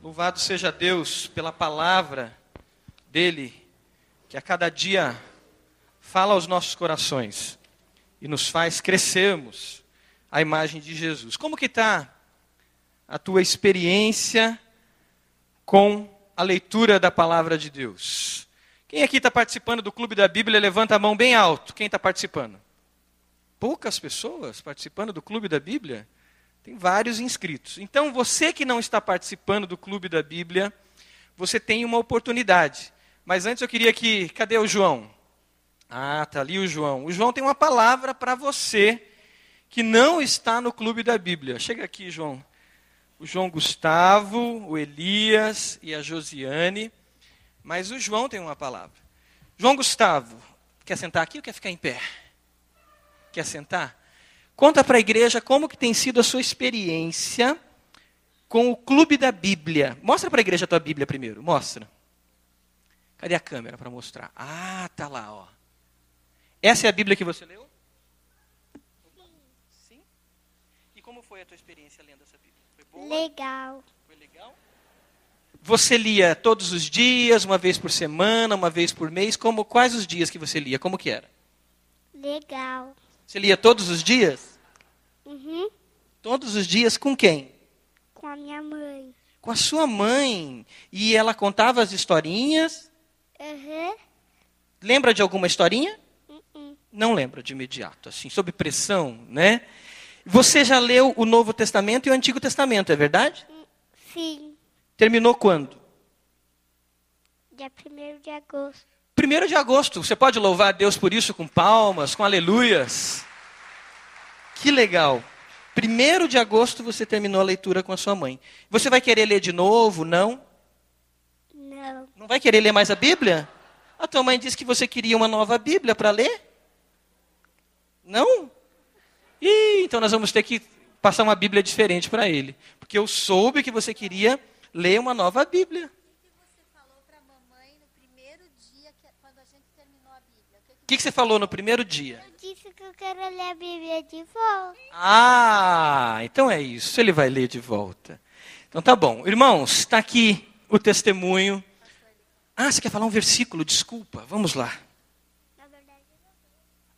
Louvado seja Deus pela palavra dele, que a cada dia fala aos nossos corações e nos faz crescermos a imagem de Jesus. Como que está a tua experiência com a leitura da palavra de Deus? Quem aqui está participando do Clube da Bíblia, levanta a mão bem alto. Quem está participando? Poucas pessoas participando do Clube da Bíblia? Tem vários inscritos. Então, você que não está participando do Clube da Bíblia, você tem uma oportunidade. Mas antes eu queria que. Cadê o João? Ah, está ali o João. O João tem uma palavra para você que não está no Clube da Bíblia. Chega aqui, João. O João Gustavo, o Elias e a Josiane. Mas o João tem uma palavra. João Gustavo, quer sentar aqui ou quer ficar em pé? Quer sentar? Conta para a igreja como que tem sido a sua experiência com o Clube da Bíblia. Mostra para a igreja a tua Bíblia primeiro, mostra. Cadê a câmera para mostrar? Ah, tá lá, ó. Essa é a Bíblia que você leu? Sim. E como foi a tua experiência lendo essa Bíblia? Foi boa? Legal. Foi legal? Você lia todos os dias, uma vez por semana, uma vez por mês? Como quais os dias que você lia? Como que era? Legal. Você lia todos os dias? Uhum. Todos os dias com quem? Com a minha mãe. Com a sua mãe. E ela contava as historinhas? Uhum. Lembra de alguma historinha? Uhum. Não lembra de imediato, assim, sob pressão, né? Você já leu o Novo Testamento e o Antigo Testamento, é verdade? Sim. Terminou quando? Dia 1 de agosto. 1 de agosto. Você pode louvar a Deus por isso com palmas, com aleluias. Que legal. 1 de agosto você terminou a leitura com a sua mãe. Você vai querer ler de novo? Não? Não. Não vai querer ler mais a Bíblia? A tua mãe disse que você queria uma nova Bíblia para ler? Não? Ih, então nós vamos ter que passar uma Bíblia diferente para ele. Porque eu soube que você queria ler uma nova Bíblia. O que você falou para a mamãe no primeiro dia, que, quando a gente terminou a Bíblia? O que que O que, que você falou no primeiro dia? Eu quero ler a Bíblia de volta. Ah, então é isso. Ele vai ler de volta. Então tá bom. Irmãos, está aqui o testemunho. Ah, você quer falar um versículo? Desculpa. Vamos lá. Na verdade,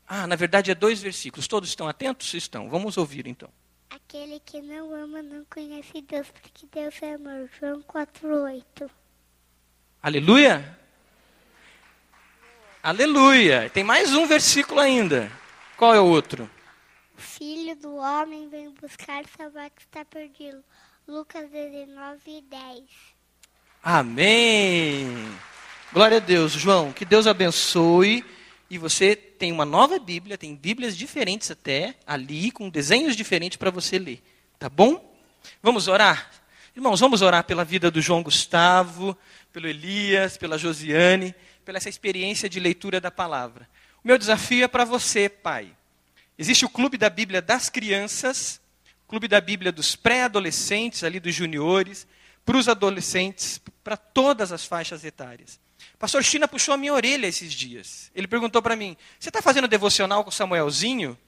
Ah, na verdade é dois versículos. Todos estão atentos? Estão. Vamos ouvir então. aquele que não ama não conhece Deus, porque Deus é amor. João 4,8. Aleluia? Aleluia. Tem mais um versículo ainda. Qual é o outro? O filho do homem vem buscar salvar que está perdido. Lucas 19, 10. Amém. Glória a Deus, João. Que Deus abençoe. E você tem uma nova Bíblia, tem Bíblias diferentes até ali, com desenhos diferentes para você ler. Tá bom? Vamos orar? Irmãos, vamos orar pela vida do João Gustavo, pelo Elias, pela Josiane, pela essa experiência de leitura da palavra. O meu desafio é para você, pai. Existe o Clube da Bíblia das Crianças, Clube da Bíblia dos pré-adolescentes, ali dos juniores, para os adolescentes, para todas as faixas etárias. Pastor China puxou a minha orelha esses dias. Ele perguntou para mim: Você está fazendo devocional com o Samuelzinho?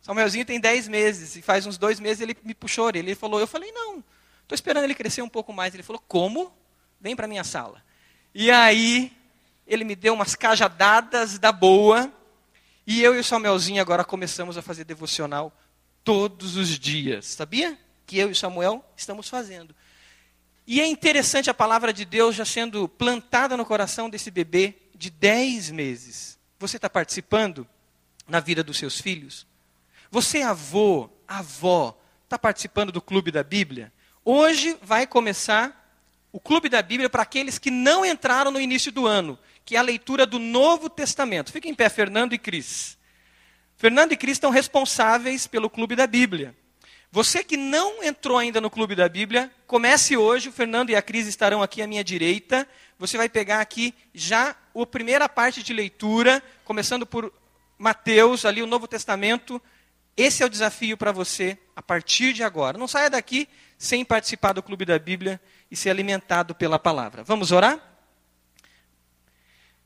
Samuelzinho tem 10 meses, e faz uns dois meses ele me puxou a orelha. Ele falou: Eu falei, não, estou esperando ele crescer um pouco mais. Ele falou: Como? Vem para minha sala. E aí, ele me deu umas cajadadas da boa. E eu e o Samuelzinho agora começamos a fazer devocional todos os dias. Sabia? Que eu e o Samuel estamos fazendo. E é interessante a palavra de Deus já sendo plantada no coração desse bebê de 10 meses. Você está participando na vida dos seus filhos? Você, avô, avó, está participando do Clube da Bíblia? Hoje vai começar o Clube da Bíblia para aqueles que não entraram no início do ano, que é a leitura do Novo Testamento. Fiquem em pé, Fernando e Cris. Fernando e Cris estão responsáveis pelo Clube da Bíblia. Você que não entrou ainda no Clube da Bíblia, comece hoje. O Fernando e a Cris estarão aqui à minha direita. Você vai pegar aqui já a primeira parte de leitura, começando por Mateus, ali o Novo Testamento. Esse é o desafio para você a partir de agora. Não saia daqui sem participar do Clube da Bíblia e ser alimentado pela palavra. Vamos orar?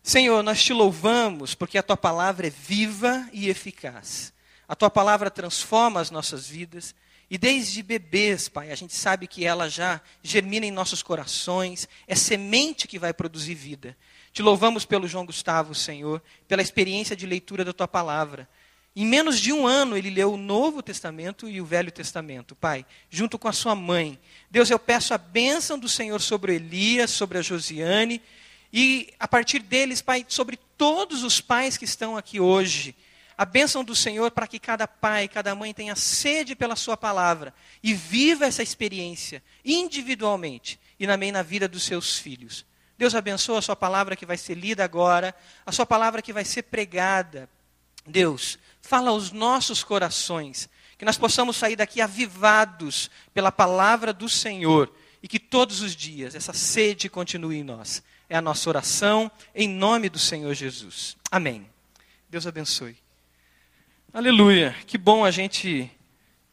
Senhor, nós te louvamos porque a tua palavra é viva e eficaz. A tua palavra transforma as nossas vidas E desde bebês, Pai, a gente sabe que ela já germina em nossos corações, é semente que vai produzir vida. Te louvamos pelo João Gustavo, Senhor, pela experiência de leitura da tua palavra. Em menos de um ano, ele leu o Novo Testamento e o Velho Testamento, Pai, junto com a sua mãe. Deus, eu peço a bênção do Senhor sobre Elias, sobre a Josiane, e a partir deles, Pai, sobre todos os pais que estão aqui hoje. A bênção do Senhor para que cada pai, cada mãe tenha sede pela Sua palavra e viva essa experiência individualmente e também na vida dos seus filhos. Deus abençoe a Sua palavra que vai ser lida agora, a Sua palavra que vai ser pregada. Deus, fala aos nossos corações, que nós possamos sair daqui avivados pela palavra do Senhor e que todos os dias essa sede continue em nós. É a nossa oração em nome do Senhor Jesus. Amém. Deus abençoe. Aleluia. Que bom a gente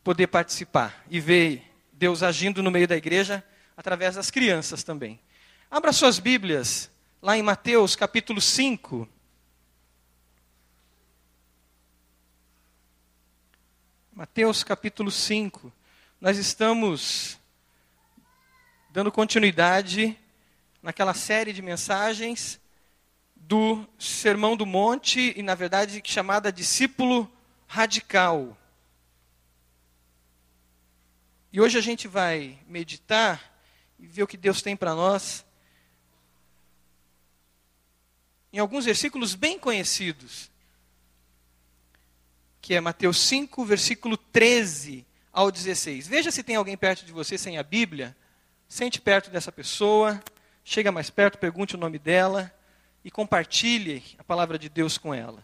poder participar e ver Deus agindo no meio da igreja através das crianças também. Abra suas Bíblias lá em Mateus capítulo 5. Mateus capítulo 5. Nós estamos dando continuidade naquela série de mensagens do Sermão do Monte e, na verdade, chamada Discípulo Radical. E hoje a gente vai meditar e ver o que Deus tem para nós em alguns versículos bem conhecidos que é Mateus 5, versículo 13 ao 16. Veja se tem alguém perto de você sem a Bíblia. Sente perto dessa pessoa, chega mais perto, pergunte o nome dela e compartilhe a palavra de Deus com ela.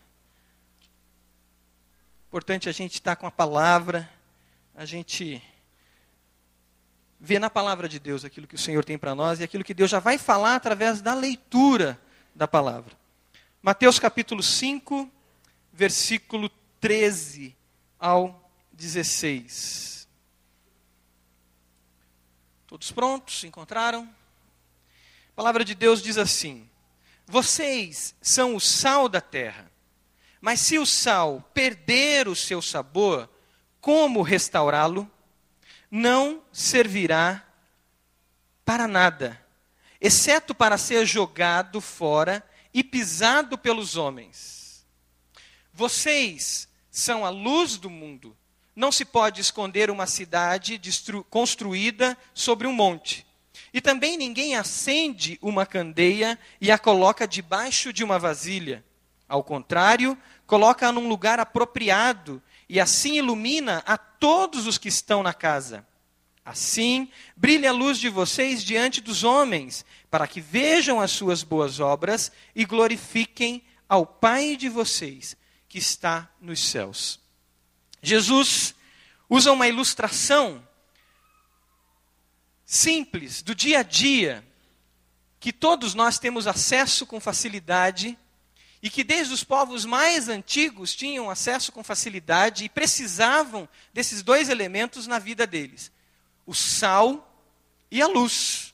Importante a gente estar com a palavra, a gente ver na palavra de Deus aquilo que o Senhor tem para nós e aquilo que Deus já vai falar através da leitura da palavra. Mateus capítulo 5, versículo 13 ao 16. Todos prontos? Encontraram? A palavra de Deus diz assim: Vocês são o sal da terra. Mas se o sal perder o seu sabor, como restaurá-lo? Não servirá para nada, exceto para ser jogado fora e pisado pelos homens. Vocês são a luz do mundo. Não se pode esconder uma cidade construída sobre um monte. E também ninguém acende uma candeia e a coloca debaixo de uma vasilha. Ao contrário, coloca-a num lugar apropriado e assim ilumina a todos os que estão na casa. Assim, brilhe a luz de vocês diante dos homens, para que vejam as suas boas obras e glorifiquem ao Pai de vocês que está nos céus. Jesus usa uma ilustração simples do dia a dia que todos nós temos acesso com facilidade e que desde os povos mais antigos tinham acesso com facilidade e precisavam desses dois elementos na vida deles: o sal e a luz.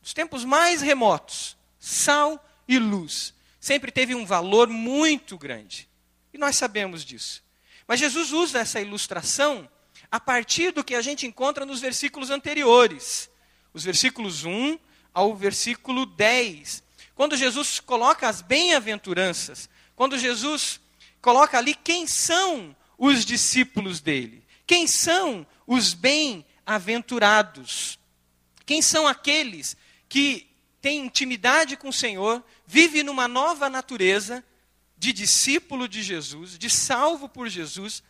Nos tempos mais remotos, sal e luz sempre teve um valor muito grande. E nós sabemos disso. Mas Jesus usa essa ilustração a partir do que a gente encontra nos versículos anteriores. Os versículos 1 ao versículo 10. Quando Jesus coloca as bem-aventuranças, quando Jesus coloca ali quem são os discípulos dele, quem são os bem-aventurados, quem são aqueles que têm intimidade com o Senhor, vivem numa nova natureza de discípulo de Jesus, de salvo por Jesus,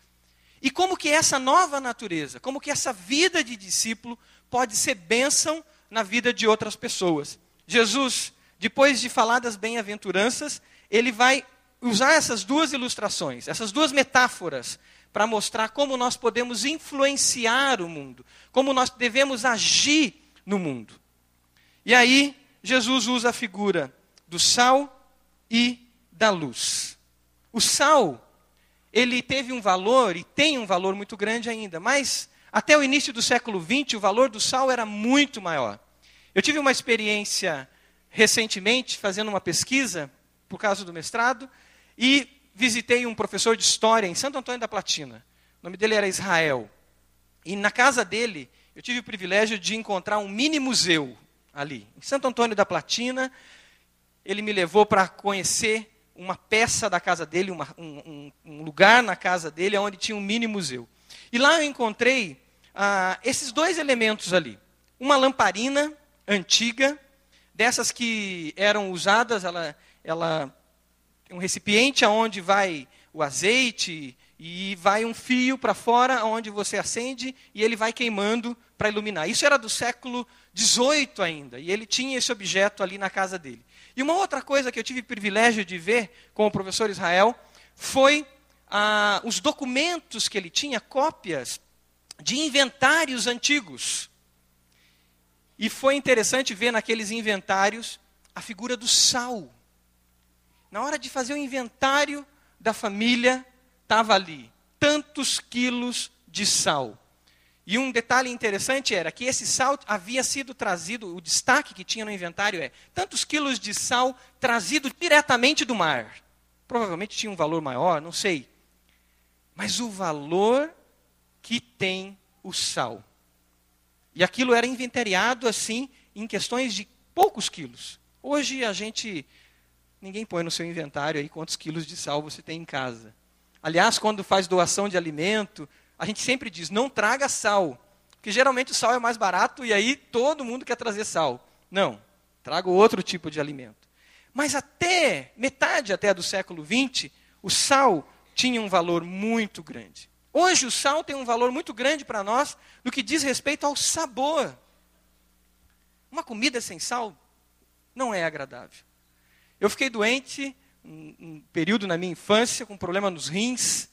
e como que essa nova natureza, como que essa vida de discípulo pode ser bênção na vida de outras pessoas. Jesus, depois de falar das bem-aventuranças, ele vai usar essas duas ilustrações, essas duas metáforas, para mostrar como nós podemos influenciar o mundo, como nós devemos agir no mundo. E aí, Jesus usa a figura do sal e da luz. O sal, ele teve um valor e tem um valor muito grande ainda, mas até o início do século XX o valor do sal era muito maior. Eu tive uma experiência recentemente fazendo uma pesquisa por causa do mestrado e visitei um professor de história em Santo Antônio da Platina. O nome dele era Israel. E na casa dele, eu tive o privilégio de encontrar um mini museu ali, em Santo Antônio da Platina. Ele me levou para conhecer uma peça da casa dele, uma, um, um, lugar na casa dele onde tinha um mini museu. E lá eu encontrei ah, esses dois elementos ali. Uma lamparina antiga, dessas que eram usadas, ela, ela um recipiente aonde vai o azeite e vai um fio para fora, onde você acende e ele vai queimando para iluminar. Isso era do século XVIII ainda, e ele tinha esse objeto ali na casa dele. E uma outra coisa que eu tive privilégio de ver com o professor Israel foi ah, os documentos que ele tinha, cópias de inventários antigos. E foi interessante ver naqueles inventários a figura do sal. Na hora de fazer o inventário da família, estava ali tantos quilos de sal. E um detalhe interessante era que esse sal havia sido trazido, o destaque que tinha no inventário é tantos quilos de sal trazido diretamente do mar. Provavelmente tinha um valor maior, não sei. Mas o valor que tem o sal. E aquilo era inventariado assim em questões de poucos quilos. Hoje a gente ninguém põe no seu inventário aí quantos quilos de sal você tem em casa. Aliás, quando faz doação de alimento, a gente sempre diz: não traga sal, porque geralmente o sal é mais barato e aí todo mundo quer trazer sal. Não, traga outro tipo de alimento. Mas até metade até do século XX, o sal tinha um valor muito grande. Hoje o sal tem um valor muito grande para nós no que diz respeito ao sabor. Uma comida sem sal não é agradável. Eu fiquei doente um, um período na minha infância com problema nos rins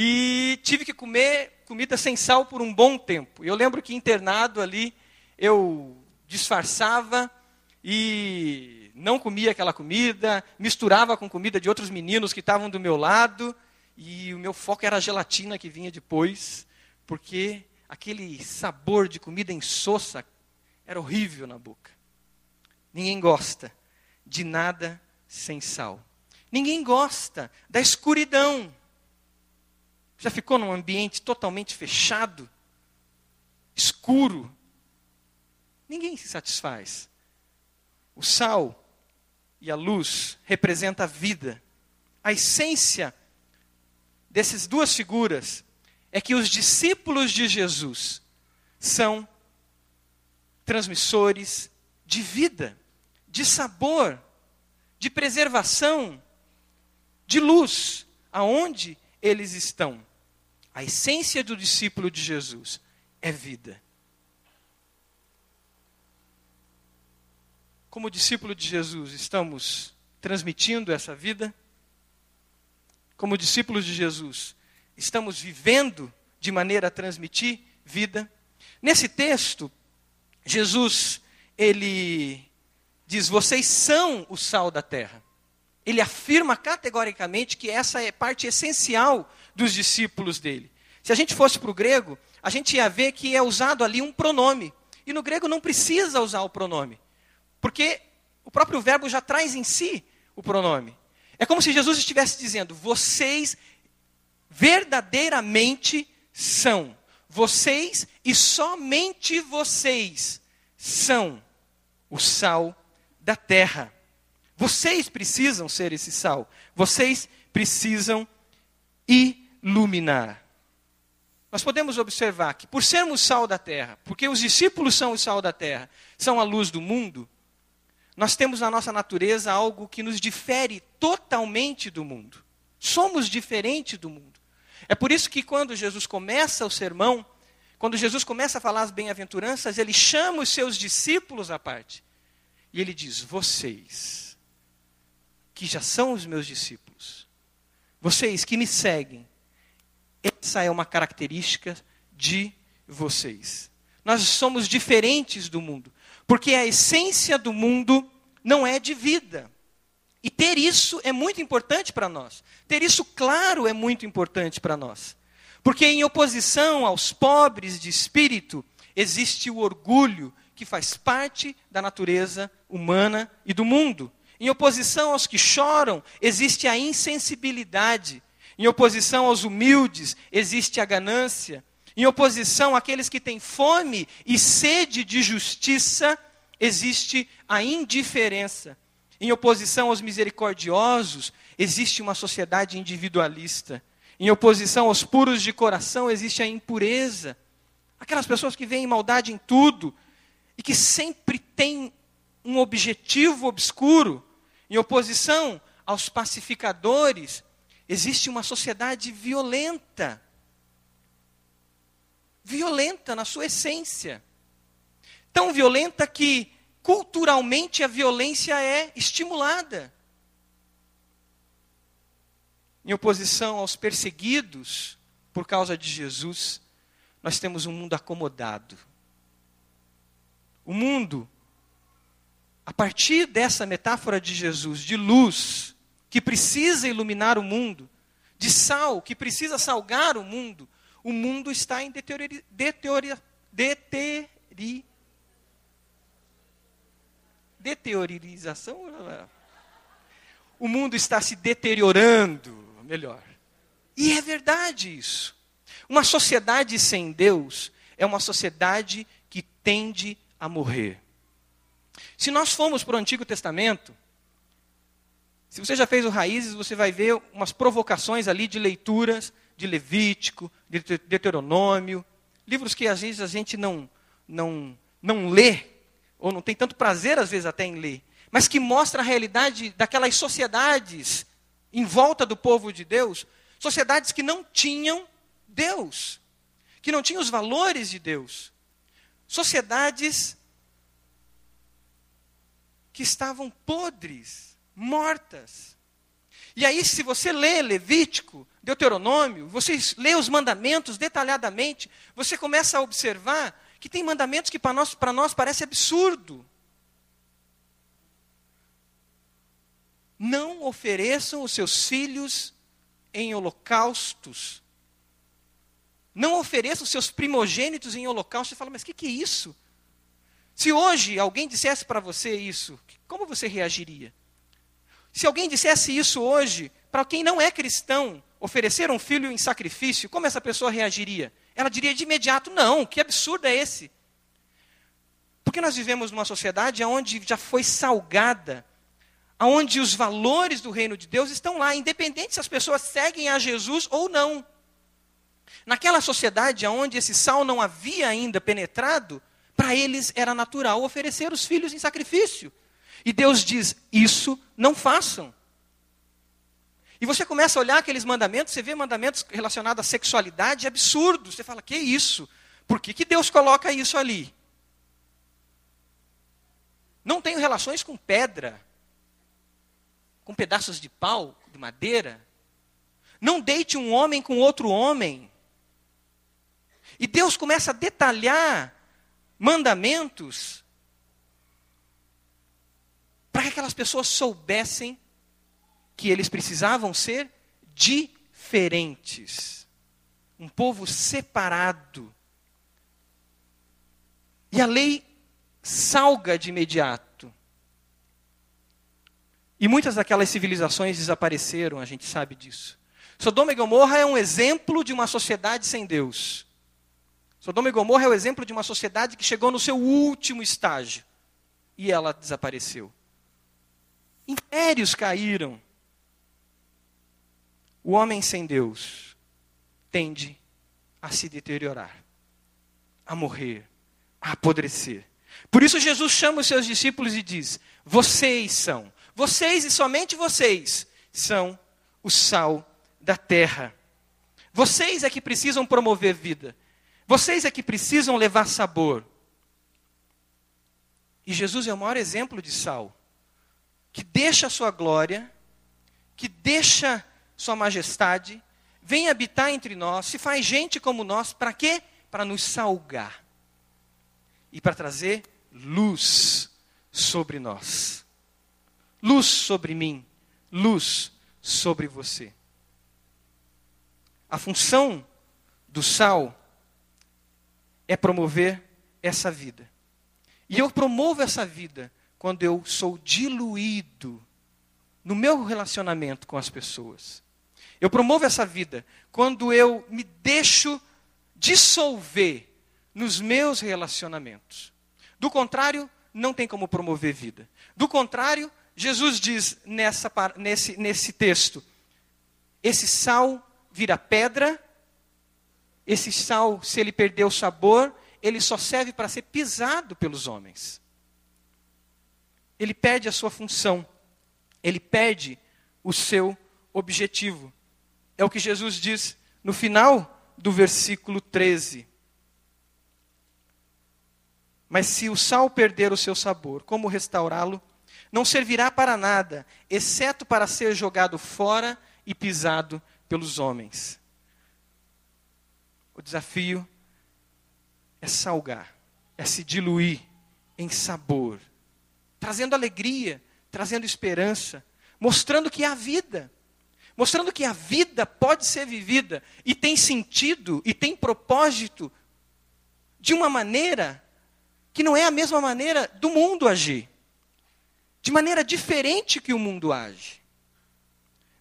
e tive que comer comida sem sal por um bom tempo. Eu lembro que internado ali, eu disfarçava e não comia aquela comida, misturava com comida de outros meninos que estavam do meu lado, e o meu foco era a gelatina que vinha depois, porque aquele sabor de comida insossa era horrível na boca. Ninguém gosta de nada sem sal. Ninguém gosta da escuridão. Já ficou num ambiente totalmente fechado, escuro? Ninguém se satisfaz. O sal e a luz representam a vida. A essência dessas duas figuras é que os discípulos de Jesus são transmissores de vida, de sabor, de preservação, de luz, aonde eles estão. A essência do discípulo de Jesus é vida. Como discípulo de Jesus, estamos transmitindo essa vida? Como discípulos de Jesus, estamos vivendo de maneira a transmitir vida? Nesse texto, Jesus, ele diz: Vocês são o sal da terra. Ele afirma categoricamente que essa é parte essencial dos discípulos dele. Se a gente fosse para o grego, a gente ia ver que é usado ali um pronome. E no grego não precisa usar o pronome, porque o próprio verbo já traz em si o pronome. É como se Jesus estivesse dizendo: vocês verdadeiramente são. Vocês e somente vocês são o sal da terra. Vocês precisam ser esse sal. Vocês precisam iluminar. Nós podemos observar que, por sermos sal da terra, porque os discípulos são o sal da terra, são a luz do mundo, nós temos na nossa natureza algo que nos difere totalmente do mundo. Somos diferentes do mundo. É por isso que, quando Jesus começa o sermão, quando Jesus começa a falar as bem-aventuranças, ele chama os seus discípulos à parte. E ele diz: Vocês, que já são os meus discípulos, vocês que me seguem, essa é uma característica de vocês. Nós somos diferentes do mundo, porque a essência do mundo não é de vida. E ter isso é muito importante para nós. Ter isso claro é muito importante para nós. Porque em oposição aos pobres de espírito, existe o orgulho que faz parte da natureza humana e do mundo. Em oposição aos que choram, existe a insensibilidade em oposição aos humildes, existe a ganância. Em oposição àqueles que têm fome e sede de justiça, existe a indiferença. Em oposição aos misericordiosos, existe uma sociedade individualista. Em oposição aos puros de coração, existe a impureza. Aquelas pessoas que veem maldade em tudo e que sempre têm um objetivo obscuro. Em oposição aos pacificadores, existe uma sociedade violenta. Violenta na sua essência. Tão violenta que culturalmente a violência é estimulada. Em oposição aos perseguidos por causa de Jesus, nós temos um mundo acomodado. O mundo, a partir dessa metáfora de Jesus, de luz, que precisa iluminar o mundo, de sal, que precisa salgar o mundo, o mundo está em deteriori, deteriori, deteriori, deteriorização. O mundo está se deteriorando, melhor. E é verdade isso. Uma sociedade sem Deus é uma sociedade que tende a morrer. Se nós formos para o Antigo Testamento, se você já fez o Raízes, você vai ver umas provocações ali de leituras de Levítico, de Deuteronômio, livros que às vezes a gente não, não, não lê, ou não tem tanto prazer às vezes até em ler, mas que mostra a realidade daquelas sociedades em volta do povo de Deus, sociedades que não tinham Deus, que não tinham os valores de Deus, sociedades que estavam podres, mortas. E aí, se você lê Levítico, Deuteronômio, você lê os mandamentos detalhadamente, você começa a observar que tem mandamentos que para nós, para nós parece absurdo. Não ofereçam os seus filhos em holocaustos. Não ofereçam os seus primogênitos em holocausto. Você fala, mas o que, que é isso? Se hoje alguém dissesse para você isso, como você reagiria? Se alguém dissesse isso hoje, para quem não é cristão, oferecer um filho em sacrifício, como essa pessoa reagiria? Ela diria de imediato: não, que absurdo é esse? Porque nós vivemos numa sociedade onde já foi salgada onde os valores do reino de Deus estão lá, independente se as pessoas seguem a Jesus ou não. Naquela sociedade onde esse sal não havia ainda penetrado, para eles era natural oferecer os filhos em sacrifício. E Deus diz: Isso não façam. E você começa a olhar aqueles mandamentos, você vê mandamentos relacionados à sexualidade absurdos. Você fala: Que isso? Por que, que Deus coloca isso ali? Não tenho relações com pedra com pedaços de pau, de madeira. Não deite um homem com outro homem. E Deus começa a detalhar mandamentos para que aquelas pessoas soubessem que eles precisavam ser diferentes. Um povo separado. E a lei salga de imediato. E muitas daquelas civilizações desapareceram, a gente sabe disso. Sodoma e Gomorra é um exemplo de uma sociedade sem Deus. Sodoma e Gomorra é o exemplo de uma sociedade que chegou no seu último estágio e ela desapareceu. Impérios caíram. O homem sem Deus tende a se deteriorar, a morrer, a apodrecer. Por isso Jesus chama os seus discípulos e diz: Vocês são vocês e somente vocês são o sal da terra. Vocês é que precisam promover vida. Vocês é que precisam levar sabor. E Jesus é o maior exemplo de sal, que deixa a sua glória, que deixa sua majestade, vem habitar entre nós, se faz gente como nós, para quê? Para nos salgar e para trazer luz sobre nós luz sobre mim, luz sobre você. A função do sal é promover essa vida. E eu promovo essa vida quando eu sou diluído no meu relacionamento com as pessoas. Eu promovo essa vida quando eu me deixo dissolver nos meus relacionamentos. Do contrário, não tem como promover vida. Do contrário, Jesus diz nessa, nesse, nesse texto: esse sal vira pedra, esse sal, se ele perder o sabor, ele só serve para ser pisado pelos homens. Ele perde a sua função, ele perde o seu objetivo. É o que Jesus diz no final do versículo 13. Mas se o sal perder o seu sabor, como restaurá-lo? Não servirá para nada, exceto para ser jogado fora e pisado pelos homens. O desafio é salgar, é se diluir em sabor, trazendo alegria, trazendo esperança, mostrando que há vida, mostrando que a vida pode ser vivida e tem sentido e tem propósito de uma maneira que não é a mesma maneira do mundo agir. De maneira diferente que o mundo age.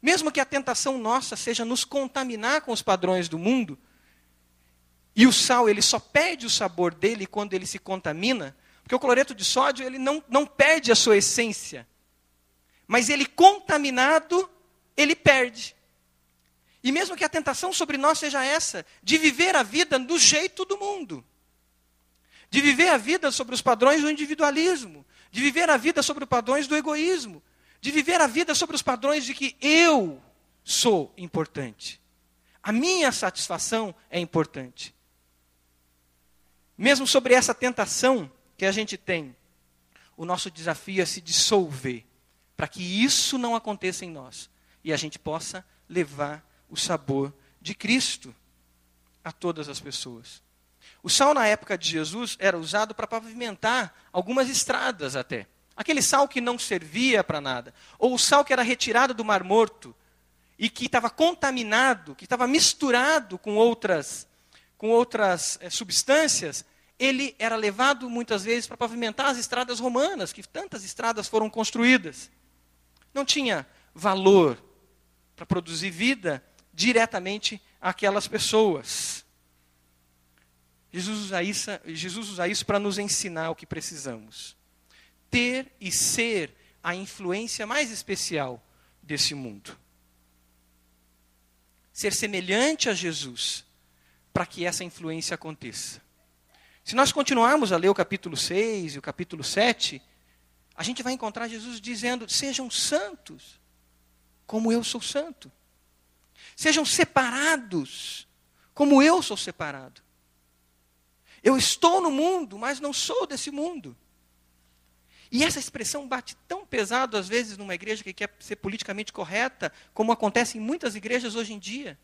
Mesmo que a tentação nossa seja nos contaminar com os padrões do mundo, e o sal ele só perde o sabor dele quando ele se contamina, porque o cloreto de sódio ele não, não perde a sua essência, mas ele contaminado, ele perde. E mesmo que a tentação sobre nós seja essa, de viver a vida do jeito do mundo de viver a vida sobre os padrões do individualismo, de viver a vida sobre os padrões do egoísmo, de viver a vida sobre os padrões de que eu sou importante. A minha satisfação é importante. Mesmo sobre essa tentação que a gente tem, o nosso desafio é se dissolver, para que isso não aconteça em nós e a gente possa levar o sabor de Cristo a todas as pessoas. O sal na época de Jesus era usado para pavimentar algumas estradas até. Aquele sal que não servia para nada. Ou o sal que era retirado do Mar Morto e que estava contaminado, que estava misturado com outras, com outras é, substâncias, ele era levado muitas vezes para pavimentar as estradas romanas, que tantas estradas foram construídas. Não tinha valor para produzir vida diretamente àquelas pessoas. Jesus usa isso, Jesus usa isso para nos ensinar o que precisamos. Ter e ser a influência mais especial desse mundo. Ser semelhante a Jesus para que essa influência aconteça. Se nós continuarmos a ler o capítulo 6 e o capítulo 7, a gente vai encontrar Jesus dizendo: sejam santos, como eu sou santo. Sejam separados, como eu sou separado. Eu estou no mundo, mas não sou desse mundo. E essa expressão bate tão pesado, às vezes, numa igreja que quer ser politicamente correta, como acontece em muitas igrejas hoje em dia.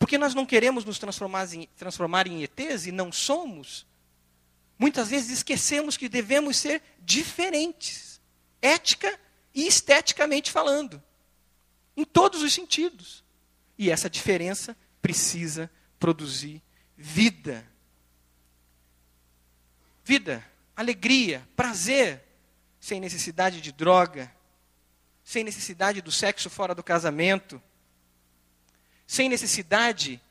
Porque nós não queremos nos transformar em, transformar em ETs e não somos. Muitas vezes esquecemos que devemos ser diferentes, ética e esteticamente falando, em todos os sentidos. E essa diferença precisa produzir vida. Vida, alegria, prazer, sem necessidade de droga, sem necessidade do sexo fora do casamento, sem necessidade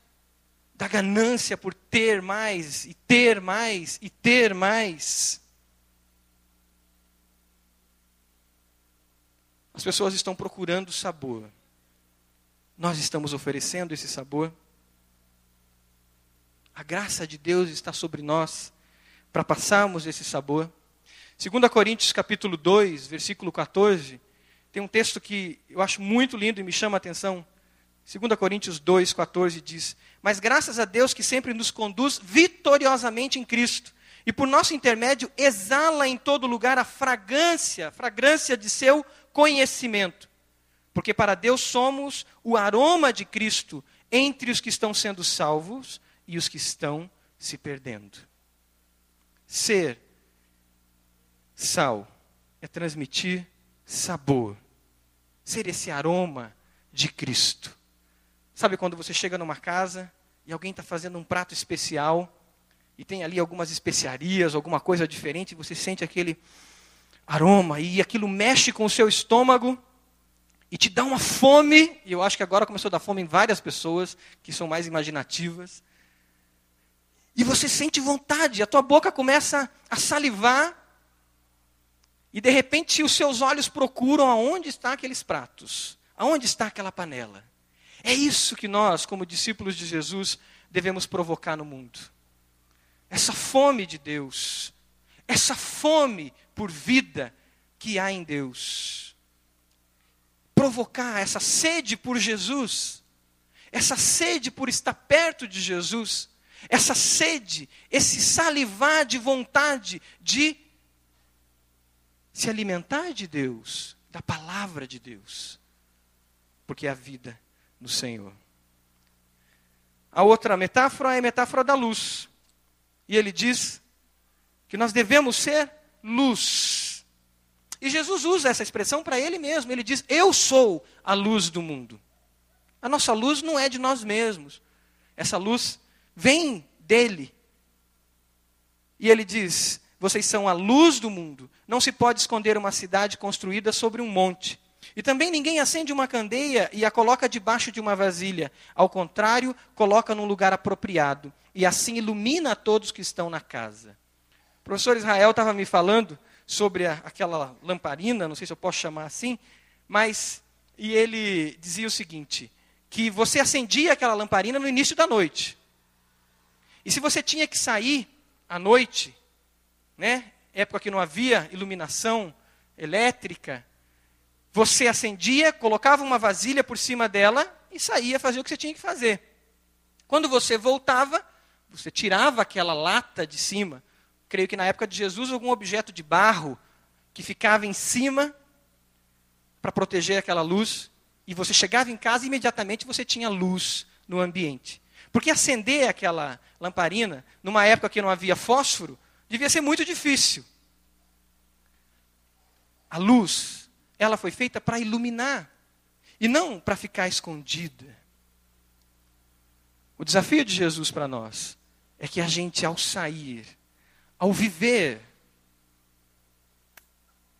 da ganância por ter mais, e ter mais, e ter mais. As pessoas estão procurando sabor. Nós estamos oferecendo esse sabor. A graça de Deus está sobre nós para passarmos esse sabor. 2 Coríntios capítulo 2, versículo 14, tem um texto que eu acho muito lindo e me chama a atenção. 2 Coríntios 2, 14 diz: Mas graças a Deus que sempre nos conduz vitoriosamente em Cristo, e por nosso intermédio exala em todo lugar a fragrância, fragrância de seu conhecimento. Porque para Deus somos o aroma de Cristo entre os que estão sendo salvos e os que estão se perdendo. Ser sal é transmitir sabor, ser esse aroma de Cristo. Sabe quando você chega numa casa e alguém está fazendo um prato especial e tem ali algumas especiarias, alguma coisa diferente, você sente aquele aroma e aquilo mexe com o seu estômago e te dá uma fome, e eu acho que agora começou a dar fome em várias pessoas que são mais imaginativas. E você sente vontade, a tua boca começa a salivar, e de repente os seus olhos procuram aonde estão aqueles pratos, aonde está aquela panela. É isso que nós, como discípulos de Jesus, devemos provocar no mundo. Essa fome de Deus, essa fome por vida que há em Deus. Provocar essa sede por Jesus, essa sede por estar perto de Jesus, essa sede, esse salivar de vontade de se alimentar de Deus, da palavra de Deus, porque é a vida no Senhor. A outra metáfora é a metáfora da luz. E ele diz que nós devemos ser luz. E Jesus usa essa expressão para ele mesmo. Ele diz: Eu sou a luz do mundo. A nossa luz não é de nós mesmos. Essa luz vem dele. E ele diz: Vocês são a luz do mundo. Não se pode esconder uma cidade construída sobre um monte. E também ninguém acende uma candeia e a coloca debaixo de uma vasilha. Ao contrário, coloca num lugar apropriado. E assim ilumina a todos que estão na casa. O professor Israel estava me falando sobre a, aquela lamparina, não sei se eu posso chamar assim, mas. E ele dizia o seguinte: que você acendia aquela lamparina no início da noite. E se você tinha que sair à noite, né, época que não havia iluminação elétrica, você acendia, colocava uma vasilha por cima dela e saía fazer o que você tinha que fazer. Quando você voltava, você tirava aquela lata de cima. Creio que na época de Jesus, algum objeto de barro que ficava em cima para proteger aquela luz. E você chegava em casa e imediatamente você tinha luz no ambiente. Porque acender aquela lamparina, numa época que não havia fósforo, devia ser muito difícil. A luz ela foi feita para iluminar e não para ficar escondida. O desafio de Jesus para nós é que a gente, ao sair, ao viver,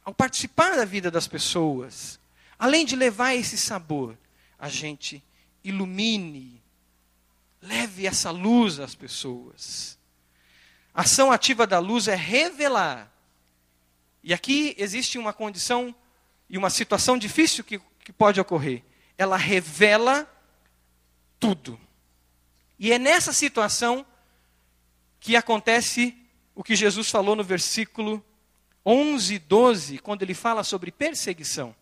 ao participar da vida das pessoas, além de levar esse sabor, a gente ilumine, leve essa luz às pessoas. A ação ativa da luz é revelar. E aqui existe uma condição e uma situação difícil que, que pode ocorrer. Ela revela tudo. E é nessa situação que acontece o que Jesus falou no versículo 11 e 12, quando ele fala sobre perseguição.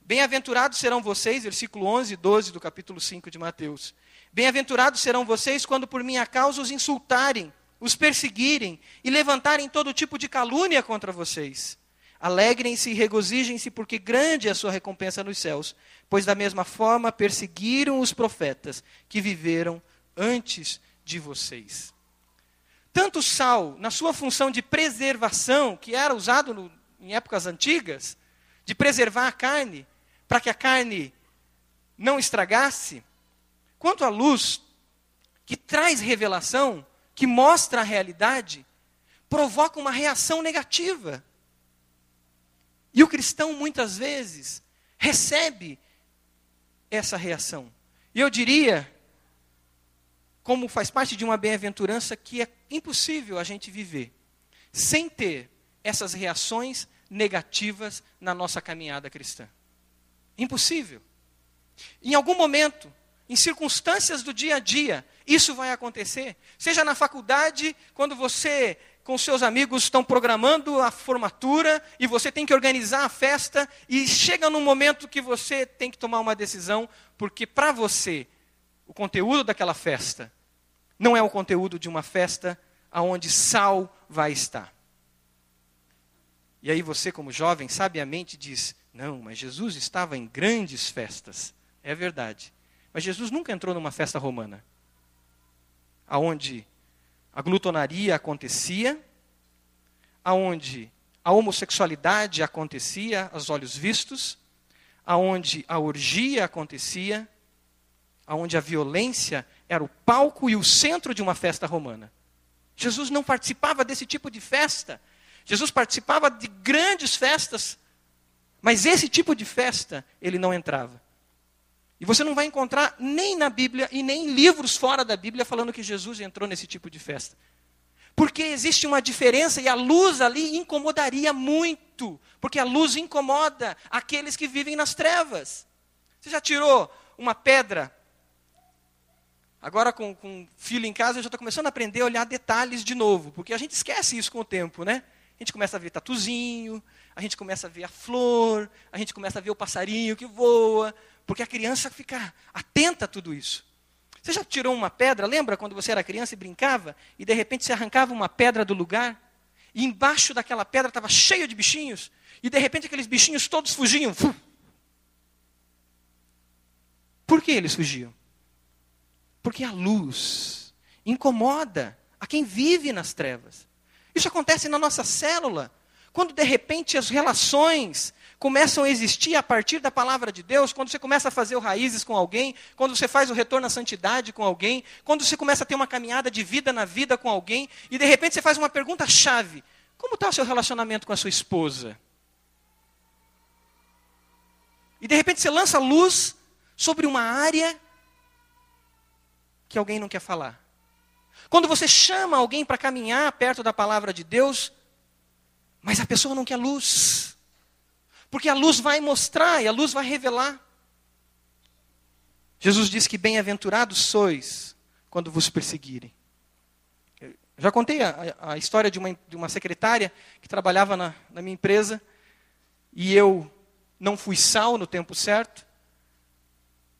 Bem-aventurados serão vocês, versículo 11 e 12 do capítulo 5 de Mateus. Bem-aventurados serão vocês quando por minha causa os insultarem, os perseguirem e levantarem todo tipo de calúnia contra vocês. Alegrem-se e regozijem-se, porque grande é a sua recompensa nos céus, pois da mesma forma perseguiram os profetas que viveram antes de vocês. Tanto sal, na sua função de preservação, que era usado no, em épocas antigas, de preservar a carne, para que a carne não estragasse, quanto a luz, que traz revelação, que mostra a realidade, provoca uma reação negativa. E o cristão, muitas vezes, recebe essa reação. E eu diria, como faz parte de uma bem-aventurança, que é impossível a gente viver sem ter essas reações negativas na nossa caminhada cristã. Impossível. Em algum momento, em circunstâncias do dia a dia, isso vai acontecer. Seja na faculdade, quando você com seus amigos estão programando a formatura e você tem que organizar a festa e chega num momento que você tem que tomar uma decisão, porque para você o conteúdo daquela festa não é o conteúdo de uma festa aonde sal vai estar. E aí você como jovem sabiamente diz: "Não, mas Jesus estava em grandes festas". É verdade. Mas Jesus nunca entrou numa festa romana aonde a glutonaria acontecia, aonde a homossexualidade acontecia aos olhos vistos, aonde a orgia acontecia, aonde a violência era o palco e o centro de uma festa romana. Jesus não participava desse tipo de festa. Jesus participava de grandes festas Mas esse tipo de festa, ele não entrava. E você não vai encontrar nem na Bíblia e nem em livros fora da Bíblia falando que Jesus entrou nesse tipo de festa. Porque existe uma diferença e a luz ali incomodaria muito. Porque a luz incomoda aqueles que vivem nas trevas. Você já tirou uma pedra? Agora, com, com filho em casa, eu já estou começando a aprender a olhar detalhes de novo. Porque a gente esquece isso com o tempo, né? A gente começa a ver tatuzinho, a gente começa a ver a flor, a gente começa a ver o passarinho que voa, porque a criança fica atenta a tudo isso. Você já tirou uma pedra? Lembra quando você era criança e brincava? E de repente você arrancava uma pedra do lugar? E embaixo daquela pedra estava cheio de bichinhos? E de repente aqueles bichinhos todos fugiam. Por que eles fugiam? Porque a luz incomoda a quem vive nas trevas. Isso acontece na nossa célula. Quando de repente as relações começam a existir a partir da palavra de Deus, quando você começa a fazer o raízes com alguém, quando você faz o retorno à santidade com alguém, quando você começa a ter uma caminhada de vida na vida com alguém, e de repente você faz uma pergunta chave: como está o seu relacionamento com a sua esposa? E de repente você lança luz sobre uma área que alguém não quer falar. Quando você chama alguém para caminhar perto da palavra de Deus, mas a pessoa não quer luz. Porque a luz vai mostrar e a luz vai revelar. Jesus disse que bem-aventurados sois quando vos perseguirem. Eu já contei a, a história de uma, de uma, secretária que trabalhava na, na minha empresa e eu não fui sal no tempo certo.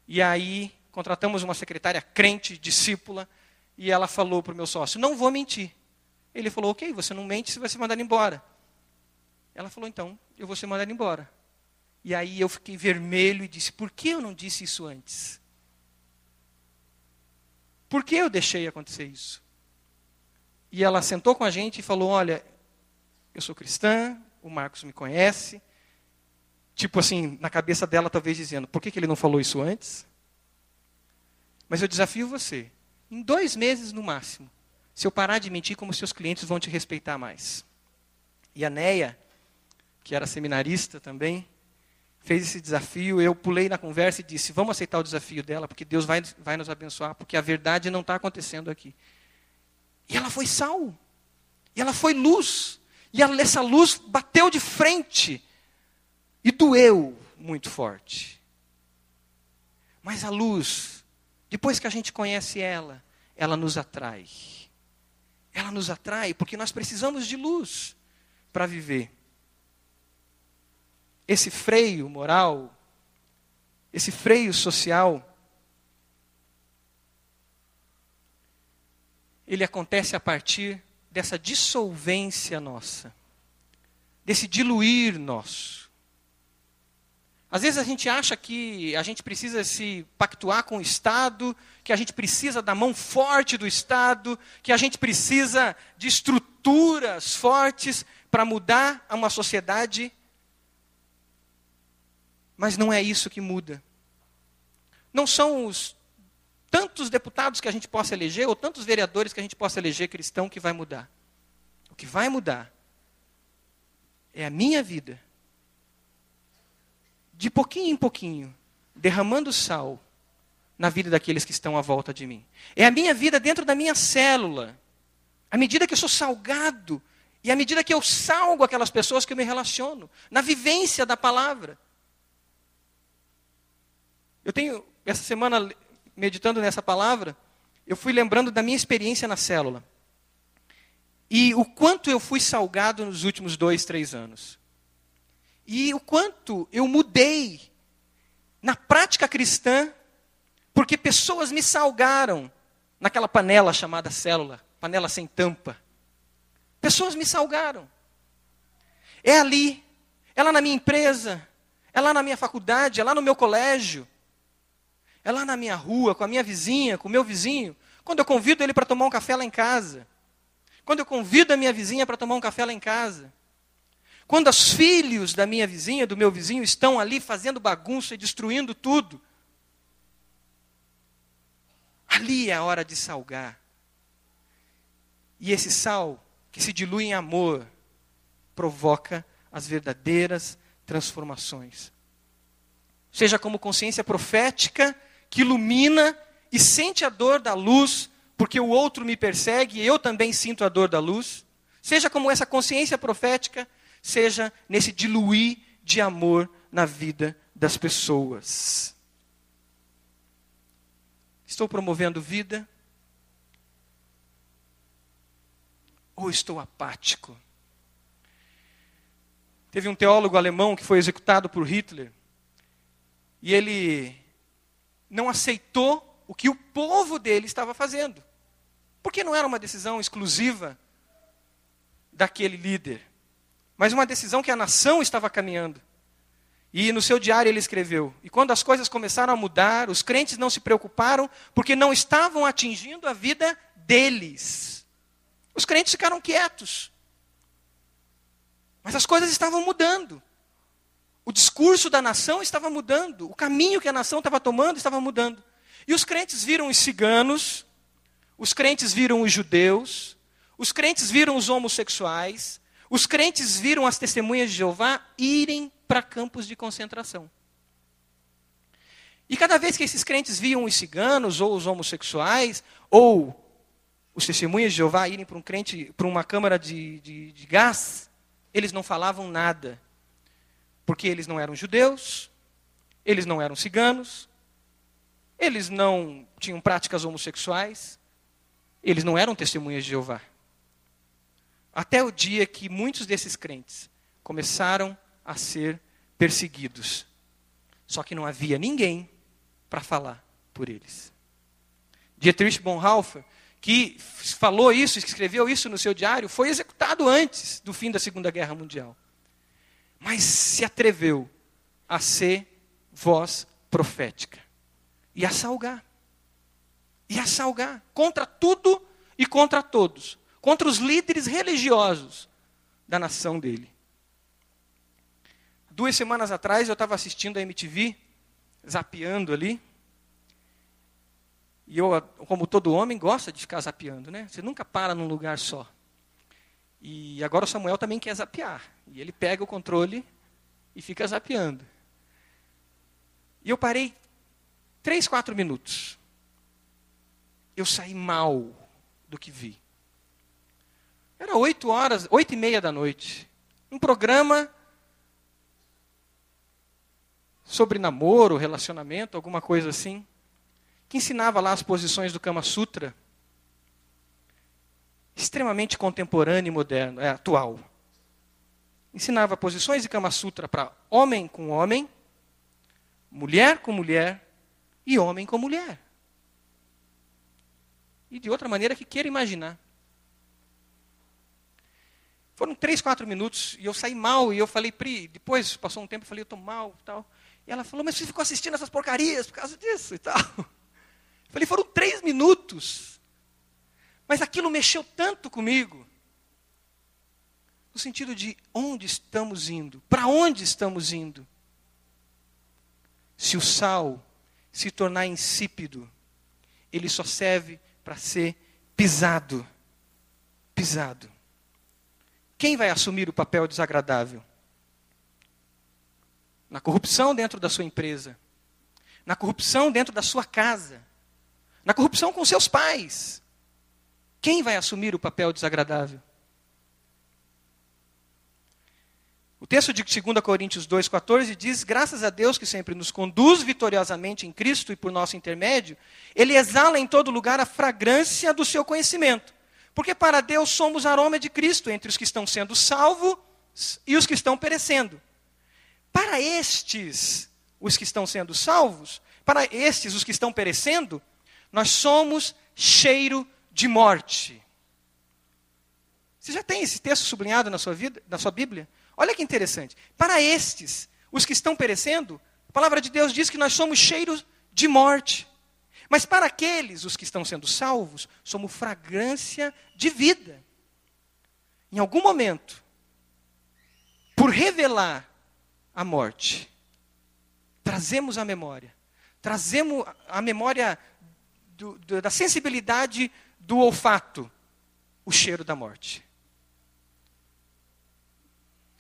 E aí contratamos uma secretária crente, discípula, e ela falou para o meu sócio: Não vou mentir. Ele falou: Ok, você não mente, você vai ser mandado embora. Ela falou: Então, eu vou ser mandado embora. E aí eu fiquei vermelho e disse: Por que eu não disse isso antes? Por que eu deixei acontecer isso? E ela sentou com a gente e falou: Olha, eu sou cristã, o Marcos me conhece. Tipo assim, na cabeça dela, talvez dizendo: Por que, que ele não falou isso antes? Mas eu desafio você, em dois meses no máximo, se eu parar de mentir, como seus clientes vão te respeitar mais. E a Neia, que era seminarista também, fez esse desafio. Eu pulei na conversa e disse: Vamos aceitar o desafio dela, porque Deus vai, vai nos abençoar, porque a verdade não está acontecendo aqui. E ela foi sal, e ela foi luz, e ela, essa luz bateu de frente e doeu muito forte. Mas a luz, depois que a gente conhece ela, ela nos atrai. Ela nos atrai porque nós precisamos de luz para viver esse freio moral, esse freio social, ele acontece a partir dessa dissolvência nossa, desse diluir nosso. Às vezes a gente acha que a gente precisa se pactuar com o Estado, que a gente precisa da mão forte do Estado, que a gente precisa de estruturas fortes para mudar uma sociedade mas não é isso que muda. Não são os tantos deputados que a gente possa eleger, ou tantos vereadores que a gente possa eleger cristão que vai mudar. O que vai mudar é a minha vida. De pouquinho em pouquinho, derramando sal na vida daqueles que estão à volta de mim. É a minha vida dentro da minha célula. À medida que eu sou salgado, e à medida que eu salgo aquelas pessoas que eu me relaciono, na vivência da palavra. Eu tenho, essa semana, meditando nessa palavra, eu fui lembrando da minha experiência na célula. E o quanto eu fui salgado nos últimos dois, três anos. E o quanto eu mudei na prática cristã, porque pessoas me salgaram naquela panela chamada célula, panela sem tampa. Pessoas me salgaram. É ali, é lá na minha empresa, é lá na minha faculdade, é lá no meu colégio, é lá na minha rua, com a minha vizinha, com o meu vizinho. Quando eu convido ele para tomar um café lá em casa. Quando eu convido a minha vizinha para tomar um café lá em casa. Quando os filhos da minha vizinha, do meu vizinho, estão ali fazendo bagunça e destruindo tudo. Ali é a hora de salgar. E esse sal, que se dilui em amor, provoca as verdadeiras transformações. Seja como consciência profética que ilumina e sente a dor da luz, porque o outro me persegue e eu também sinto a dor da luz. Seja como essa consciência profética, seja nesse diluir de amor na vida das pessoas. Estou promovendo vida? Ou estou apático? Teve um teólogo alemão que foi executado por Hitler e ele não aceitou o que o povo dele estava fazendo. Porque não era uma decisão exclusiva daquele líder, mas uma decisão que a nação estava caminhando. E no seu diário ele escreveu: E quando as coisas começaram a mudar, os crentes não se preocuparam porque não estavam atingindo a vida deles. Os crentes ficaram quietos. Mas as coisas estavam mudando. O discurso da nação estava mudando. O caminho que a nação estava tomando estava mudando. E os crentes viram os ciganos, os crentes viram os judeus, os crentes viram os homossexuais, os crentes viram as testemunhas de Jeová irem para campos de concentração. E cada vez que esses crentes viam os ciganos ou os homossexuais, ou os testemunhas de Jeová irem para um crente, para uma câmara de, de, de gás, eles não falavam nada. Porque eles não eram judeus, eles não eram ciganos, eles não tinham práticas homossexuais, eles não eram testemunhas de Jeová. Até o dia que muitos desses crentes começaram a ser perseguidos. Só que não havia ninguém para falar por eles. Dietrich Bonhoeffer, que falou isso, escreveu isso no seu diário, foi executado antes do fim da Segunda Guerra Mundial. Mas se atreveu a ser voz profética e a salgar. E a salgar contra tudo e contra todos, contra os líderes religiosos da nação dele. Duas semanas atrás eu estava assistindo a MTV, zapeando ali. E eu, como todo homem, gosta de ficar zapeando, né? Você nunca para num lugar só. E agora o Samuel também quer zapear. E ele pega o controle e fica zapeando. E eu parei três, quatro minutos. Eu saí mal do que vi. Era oito horas, oito e meia da noite. Um programa sobre namoro, relacionamento, alguma coisa assim, que ensinava lá as posições do Kama Sutra, extremamente contemporâneo e moderno, é atual. Ensinava posições de Kama Sutra para homem com homem, mulher com mulher e homem com mulher. E de outra maneira que queira imaginar. Foram três, quatro minutos e eu saí mal e eu falei, Pri, depois passou um tempo, eu falei, eu estou mal tal. E ela falou, mas você ficou assistindo essas porcarias por causa disso e tal. Eu falei, foram três minutos. Mas aquilo mexeu tanto comigo. No sentido de onde estamos indo? Para onde estamos indo? Se o sal se tornar insípido, ele só serve para ser pisado. Pisado. Quem vai assumir o papel desagradável? na corrupção dentro da sua empresa, na corrupção dentro da sua casa, na corrupção com seus pais. Quem vai assumir o papel desagradável? O texto de 2 Coríntios 2,14 diz: Graças a Deus que sempre nos conduz vitoriosamente em Cristo e por nosso intermédio, Ele exala em todo lugar a fragrância do seu conhecimento. Porque para Deus somos aroma de Cristo entre os que estão sendo salvos e os que estão perecendo. Para estes, os que estão sendo salvos, para estes, os que estão perecendo, nós somos cheiro de morte. Você já tem esse texto sublinhado na sua vida, na sua Bíblia? Olha que interessante. Para estes, os que estão perecendo, a palavra de Deus diz que nós somos cheiros de morte. Mas para aqueles, os que estão sendo salvos, somos fragrância de vida. Em algum momento, por revelar a morte. Trazemos a memória. Trazemos a memória do, do, da sensibilidade do olfato, o cheiro da morte.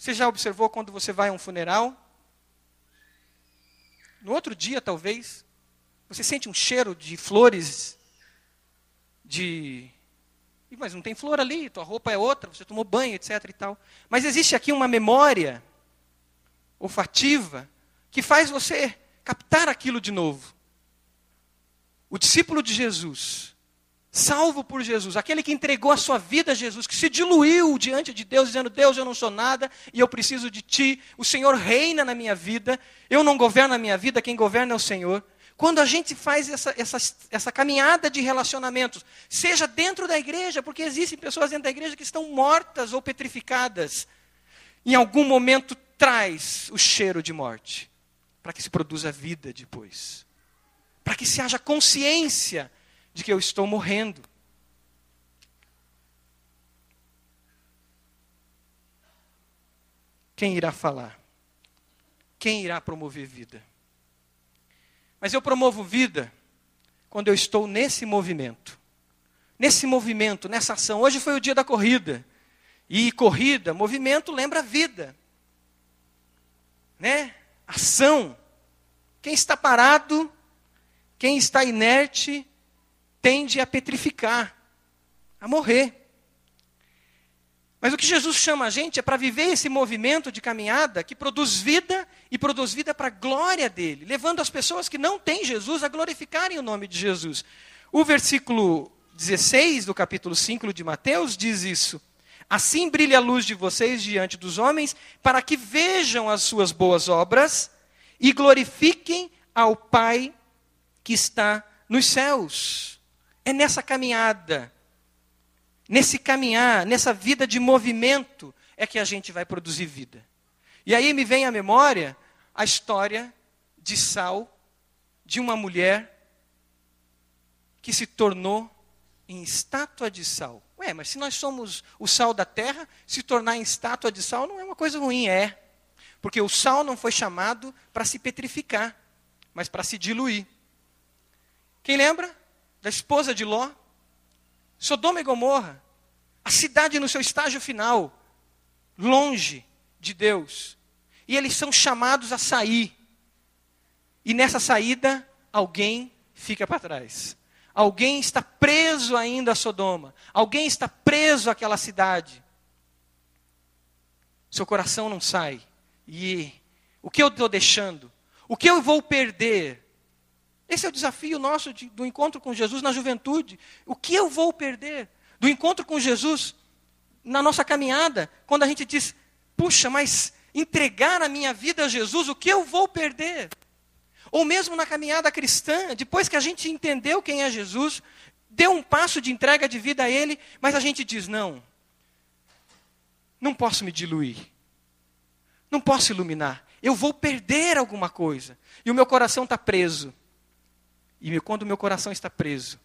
Você já observou quando você vai a um funeral? No outro dia, talvez, você sente um cheiro de flores, de. Mas não tem flor ali, tua roupa é outra, você tomou banho, etc. e tal. Mas existe aqui uma memória olfativa que faz você captar aquilo de novo. O discípulo de Jesus, salvo por Jesus, aquele que entregou a sua vida a Jesus, que se diluiu diante de Deus, dizendo: Deus, eu não sou nada e eu preciso de ti, o Senhor reina na minha vida, eu não governo a minha vida, quem governa é o Senhor. Quando a gente faz essa, essa, essa caminhada de relacionamentos, seja dentro da igreja, porque existem pessoas dentro da igreja que estão mortas ou petrificadas, em algum momento traz o cheiro de morte, para que se produza vida depois, para que se haja consciência de que eu estou morrendo. Quem irá falar? Quem irá promover vida? Mas eu promovo vida quando eu estou nesse movimento. Nesse movimento, nessa ação. Hoje foi o dia da corrida. E corrida, movimento lembra vida. Né? Ação. Quem está parado, quem está inerte, tende a petrificar, a morrer. Mas o que Jesus chama a gente é para viver esse movimento de caminhada que produz vida e produz vida para a glória dele, levando as pessoas que não têm Jesus a glorificarem o nome de Jesus. O versículo 16 do capítulo 5 de Mateus diz isso. Assim brilha a luz de vocês diante dos homens, para que vejam as suas boas obras e glorifiquem ao Pai que está nos céus. É nessa caminhada Nesse caminhar, nessa vida de movimento, é que a gente vai produzir vida. E aí me vem à memória a história de Sal, de uma mulher que se tornou em estátua de sal. Ué, mas se nós somos o sal da terra, se tornar em estátua de sal não é uma coisa ruim, é. Porque o sal não foi chamado para se petrificar, mas para se diluir. Quem lembra da esposa de Ló? Sodoma e Gomorra, a cidade no seu estágio final, longe de Deus. E eles são chamados a sair. E nessa saída, alguém fica para trás. Alguém está preso ainda a Sodoma. Alguém está preso àquela cidade. Seu coração não sai. E o que eu estou deixando? O que eu vou perder? Esse é o desafio nosso de, do encontro com Jesus na juventude. O que eu vou perder? Do encontro com Jesus na nossa caminhada, quando a gente diz, puxa, mas entregar a minha vida a Jesus, o que eu vou perder? Ou mesmo na caminhada cristã, depois que a gente entendeu quem é Jesus, deu um passo de entrega de vida a Ele, mas a gente diz: não, não posso me diluir, não posso iluminar, eu vou perder alguma coisa, e o meu coração está preso. E quando o meu coração está preso,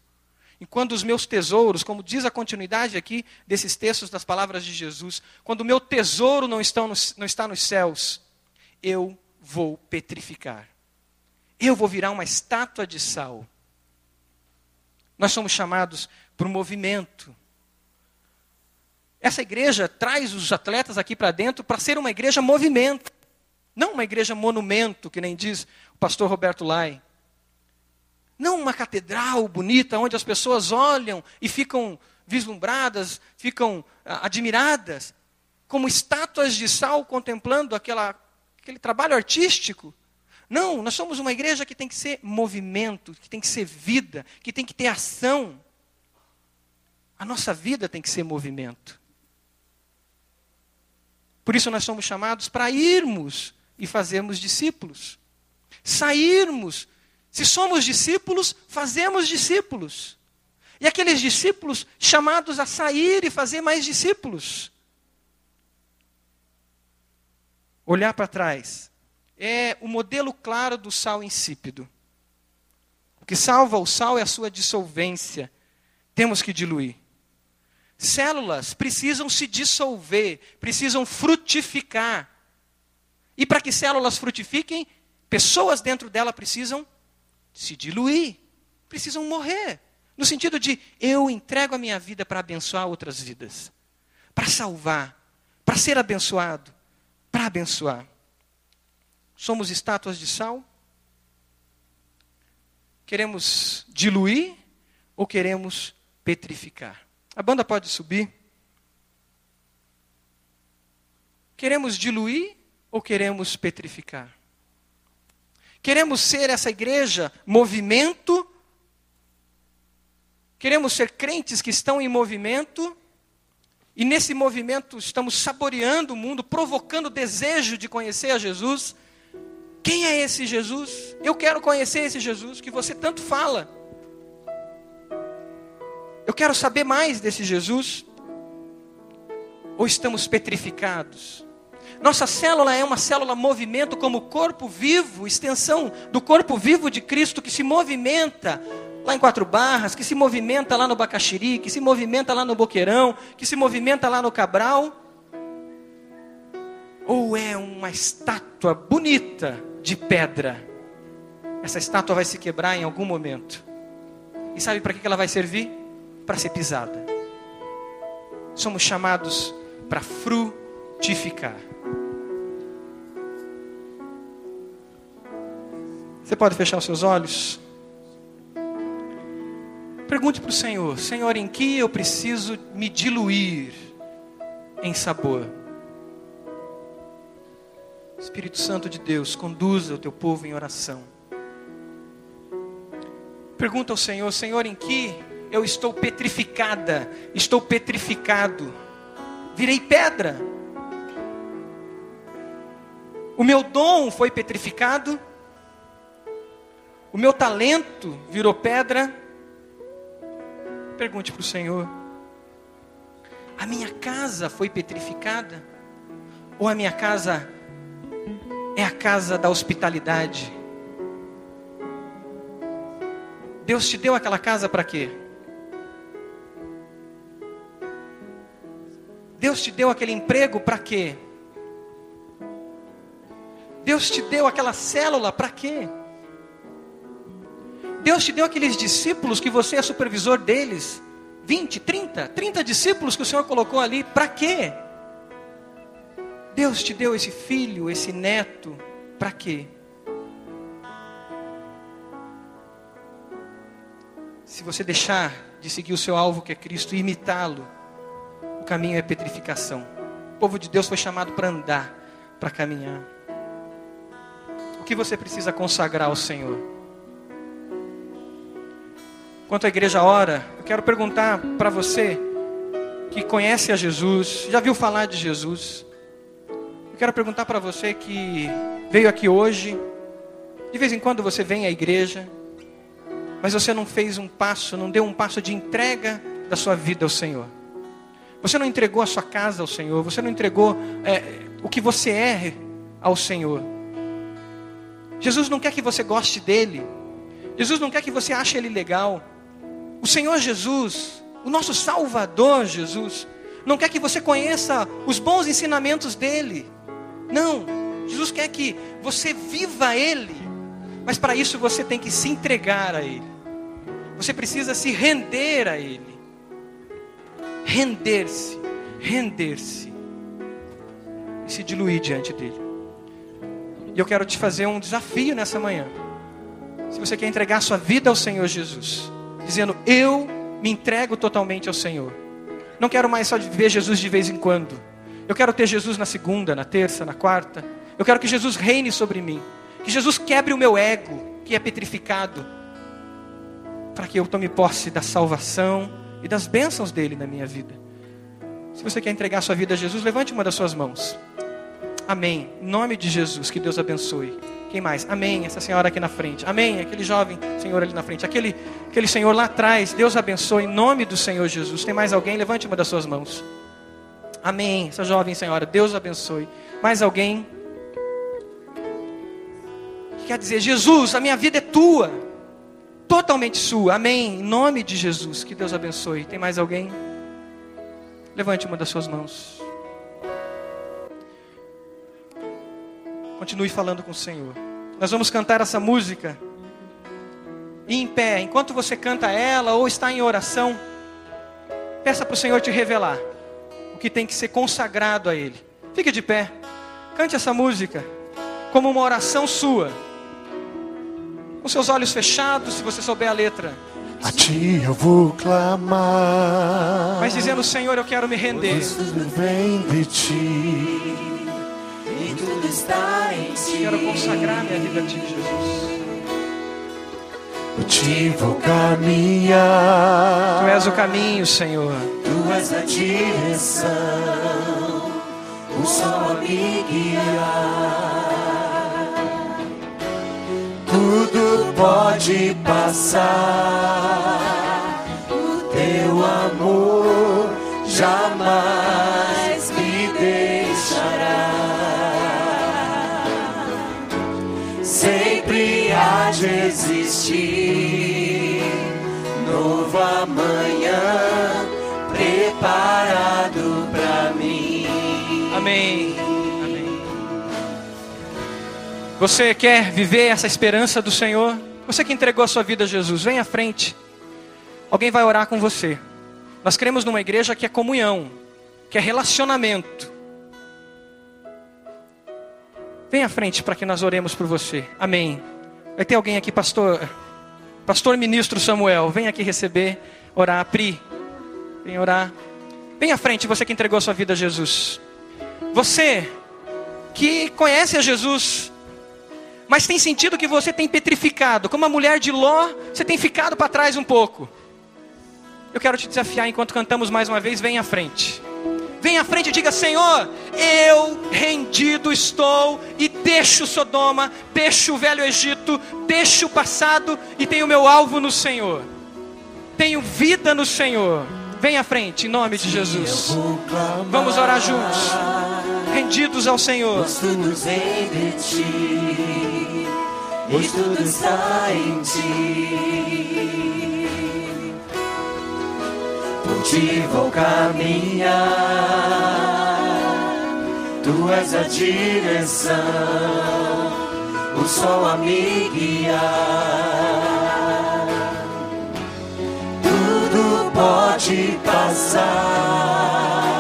e quando os meus tesouros, como diz a continuidade aqui desses textos das palavras de Jesus, quando o meu tesouro não está, nos, não está nos céus, eu vou petrificar. Eu vou virar uma estátua de sal. Nós somos chamados para o movimento. Essa igreja traz os atletas aqui para dentro para ser uma igreja movimento, não uma igreja monumento, que nem diz o pastor Roberto Lai. Não uma catedral bonita onde as pessoas olham e ficam vislumbradas, ficam ah, admiradas, como estátuas de sal contemplando aquela, aquele trabalho artístico. Não, nós somos uma igreja que tem que ser movimento, que tem que ser vida, que tem que ter ação. A nossa vida tem que ser movimento. Por isso nós somos chamados para irmos e fazermos discípulos. Sairmos se somos discípulos, fazemos discípulos. E aqueles discípulos chamados a sair e fazer mais discípulos. Olhar para trás é o modelo claro do sal insípido. O que salva o sal é a sua dissolvência. Temos que diluir. Células precisam se dissolver, precisam frutificar. E para que células frutifiquem, pessoas dentro dela precisam se diluir, precisam morrer. No sentido de eu entrego a minha vida para abençoar outras vidas, para salvar, para ser abençoado. para abençoar. Somos estátuas de sal? Queremos diluir ou queremos petrificar? A banda pode subir. Queremos diluir ou queremos petrificar? Queremos ser essa igreja movimento? Queremos ser crentes que estão em movimento? E nesse movimento estamos saboreando o mundo, provocando desejo de conhecer a Jesus? Quem é esse Jesus? Eu quero conhecer esse Jesus que você tanto fala. Eu quero saber mais desse Jesus. Ou estamos petrificados? Nossa célula é uma célula movimento como corpo vivo, extensão do corpo vivo de Cristo que se movimenta lá em Quatro Barras, que se movimenta lá no Bacaxiri, que se movimenta lá no Boqueirão, que se movimenta lá no Cabral. Ou é uma estátua bonita de pedra. Essa estátua vai se quebrar em algum momento. E sabe para que ela vai servir? Para ser pisada. Somos chamados para frutificar. Você pode fechar os seus olhos? Pergunte para o Senhor: Senhor, em que eu preciso me diluir em sabor? Espírito Santo de Deus, conduza o teu povo em oração. Pergunta ao Senhor: Senhor, em que eu estou petrificada, estou petrificado, virei pedra. O meu dom foi petrificado, o meu talento virou pedra. Pergunte para o Senhor: a minha casa foi petrificada? Ou a minha casa é a casa da hospitalidade. Deus te deu aquela casa para quê? Deus te deu aquele emprego para quê? Deus te deu aquela célula para quê? Deus te deu aqueles discípulos que você é supervisor deles. 20, 30, 30 discípulos que o Senhor colocou ali, para quê? Deus te deu esse filho, esse neto, para quê? Se você deixar de seguir o seu alvo que é Cristo e imitá-lo, o caminho é petrificação. O povo de Deus foi chamado para andar, para caminhar. O que você precisa consagrar ao Senhor? Enquanto a igreja ora, eu quero perguntar para você que conhece a Jesus, já viu falar de Jesus, quero perguntar para você que veio aqui hoje, de vez em quando você vem à igreja, mas você não fez um passo, não deu um passo de entrega da sua vida ao Senhor. Você não entregou a sua casa ao Senhor, você não entregou é, o que você é ao Senhor. Jesus não quer que você goste dele, Jesus não quer que você ache ele legal. O Senhor Jesus, o nosso Salvador Jesus, não quer que você conheça os bons ensinamentos dele. Não, Jesus quer que você viva Ele, mas para isso você tem que se entregar a Ele, você precisa se render a Ele, render-se, render-se e se diluir diante dEle. E eu quero te fazer um desafio nessa manhã. Se você quer entregar sua vida ao Senhor Jesus, dizendo: Eu me entrego totalmente ao Senhor. Não quero mais só ver Jesus de vez em quando. Eu quero ter Jesus na segunda, na terça, na quarta. Eu quero que Jesus reine sobre mim. Que Jesus quebre o meu ego, que é petrificado. Para que eu tome posse da salvação e das bênçãos dele na minha vida. Se você quer entregar sua vida a Jesus, levante uma das suas mãos. Amém. Em nome de Jesus, que Deus abençoe. Quem mais? Amém. Essa senhora aqui na frente. Amém. Aquele jovem senhor ali na frente. Aquele, aquele senhor lá atrás. Deus abençoe. Em nome do Senhor Jesus. Tem mais alguém? Levante uma das suas mãos. Amém. Essa jovem senhora, Deus abençoe. Mais alguém? Quer dizer, Jesus, a minha vida é tua. Totalmente sua. Amém. Em nome de Jesus, que Deus abençoe. Tem mais alguém? Levante uma das suas mãos. Continue falando com o Senhor. Nós vamos cantar essa música. E em pé, enquanto você canta ela ou está em oração, peça para o Senhor te revelar que tem que ser consagrado a Ele. Fique de pé. Cante essa música como uma oração sua. Com seus olhos fechados, se você souber a letra. A ti eu vou clamar. Mas dizendo, Senhor, eu quero me render. Tudo vem de ti. Tudo está em ti. Quero consagrar minha vida a ti, Jesus. Por ti vou caminhar. Tu és o caminho, Senhor. Tu és a direção. O sol a me guiar. Tudo pode passar. O teu amor jamais Você quer viver essa esperança do Senhor? Você que entregou a sua vida a Jesus, vem à frente. Alguém vai orar com você. Nós cremos numa igreja que é comunhão, que é relacionamento. Vem à frente para que nós oremos por você. Amém. Vai ter alguém aqui, pastor. Pastor ministro Samuel, vem aqui receber, orar. Pri, vem orar. Vem à frente, você que entregou a sua vida a Jesus. Você que conhece a Jesus, mas tem sentido que você tem petrificado, como a mulher de Ló, você tem ficado para trás um pouco. Eu quero te desafiar enquanto cantamos mais uma vez, vem à frente. Vem à frente e diga: Senhor, eu rendido estou e deixo Sodoma, deixo o velho Egito, deixo o passado e tenho meu alvo no Senhor. Tenho vida no Senhor. Vem à frente, em nome de Jesus. Vamos orar juntos, rendidos ao Senhor. De ti. E tudo está em ti. Por ti vou caminhar. Tu és a direção. O sol a me guiar. Tudo pode passar.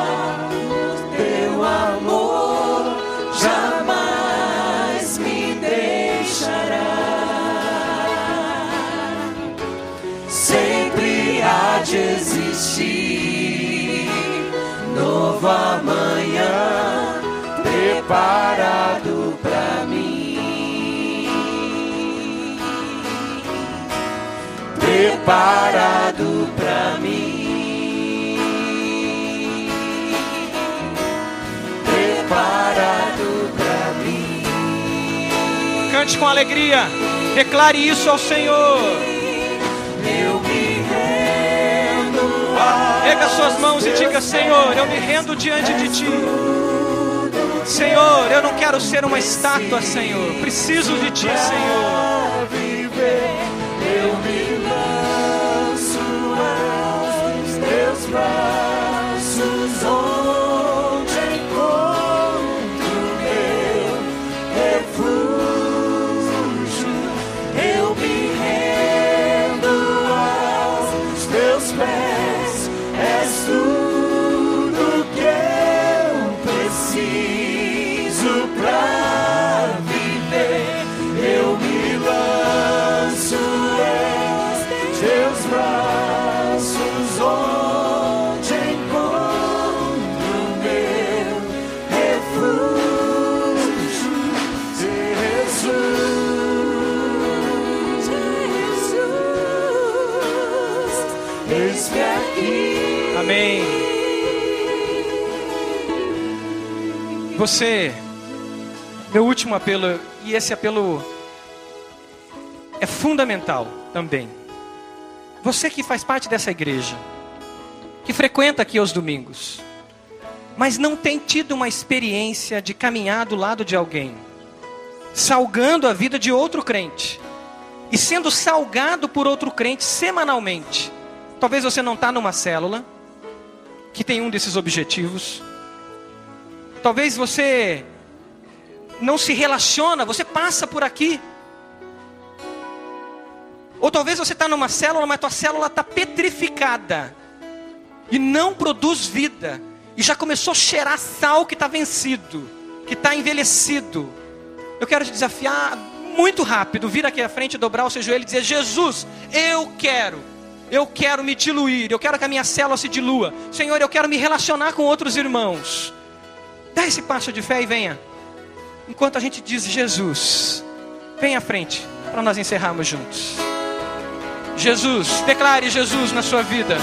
Novo amanhã preparado pra mim. Preparado pra mim. Preparado pra mim. Cante com alegria, declare isso ao Senhor. A Pega suas mãos e diga: Senhor, eu me rendo diante de ti. Senhor, eu não quero ser uma estátua, Senhor. Preciso de ti, Senhor. Eu me lanço aos teus braços, Você, meu último apelo, e esse apelo é fundamental também. Você que faz parte dessa igreja, que frequenta aqui aos domingos, mas não tem tido uma experiência de caminhar do lado de alguém, salgando a vida de outro crente e sendo salgado por outro crente semanalmente. Talvez você não está numa célula que tem um desses objetivos. Talvez você não se relaciona, você passa por aqui. Ou talvez você está numa célula, mas tua célula está petrificada e não produz vida. E já começou a cheirar sal que está vencido, que está envelhecido, eu quero te desafiar muito rápido, vir aqui à frente, dobrar o seu joelho e dizer: Jesus, eu quero, eu quero me diluir, eu quero que a minha célula se dilua. Senhor, eu quero me relacionar com outros irmãos. Dá esse passo de fé e venha. Enquanto a gente diz Jesus, vem à frente para nós encerrarmos juntos. Jesus, declare Jesus na sua vida.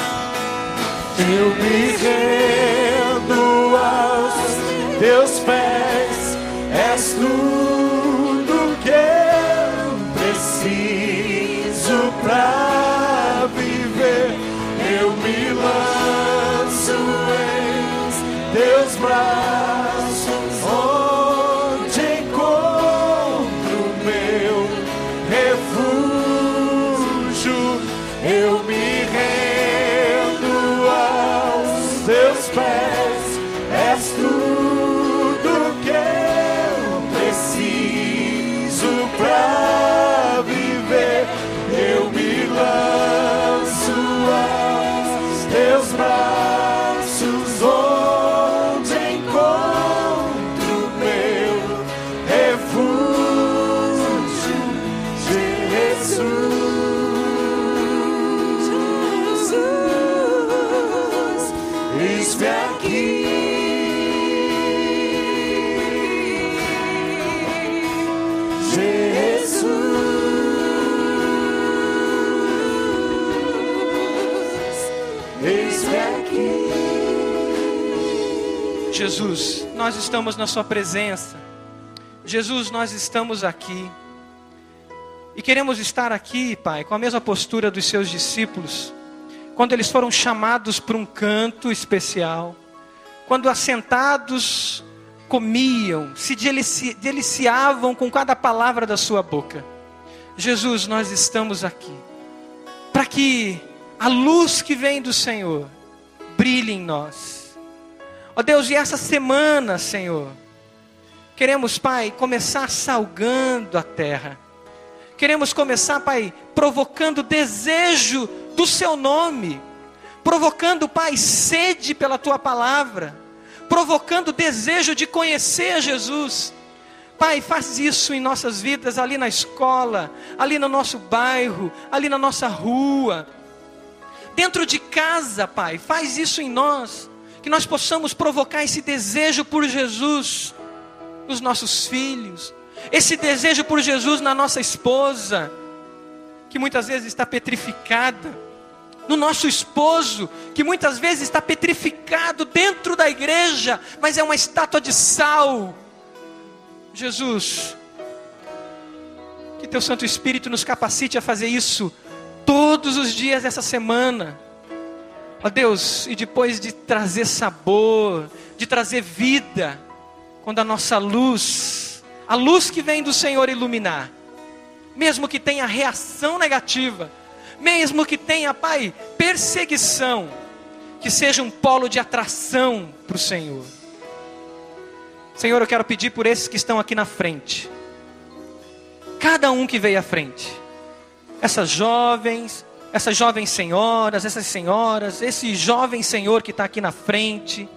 Eu me rendo aos teus pés, és tudo Jesus, nós estamos na Sua presença. Jesus, nós estamos aqui. E queremos estar aqui, Pai, com a mesma postura dos seus discípulos, quando eles foram chamados para um canto especial, quando assentados comiam, se delici deliciavam com cada palavra da Sua boca. Jesus, nós estamos aqui para que a luz que vem do Senhor brilhe em nós. Ó Deus, e essa semana, Senhor, queremos, Pai, começar salgando a terra. Queremos começar, Pai, provocando desejo do Seu nome, provocando, Pai, sede pela Tua palavra, provocando desejo de conhecer Jesus. Pai, faz isso em nossas vidas, ali na escola, ali no nosso bairro, ali na nossa rua, dentro de casa, Pai, faz isso em nós, que nós possamos provocar esse desejo por Jesus nos nossos filhos, esse desejo por Jesus na nossa esposa, que muitas vezes está petrificada, no nosso esposo, que muitas vezes está petrificado dentro da igreja, mas é uma estátua de sal. Jesus, que Teu Santo Espírito nos capacite a fazer isso todos os dias dessa semana. Ó Deus, e depois de trazer sabor, de trazer vida, quando a nossa luz, a luz que vem do Senhor iluminar, mesmo que tenha reação negativa, mesmo que tenha, Pai, perseguição, que seja um polo de atração para o Senhor. Senhor, eu quero pedir por esses que estão aqui na frente, cada um que veio à frente, essas jovens, essas jovens senhoras, essas senhoras, esse jovem senhor que está aqui na frente,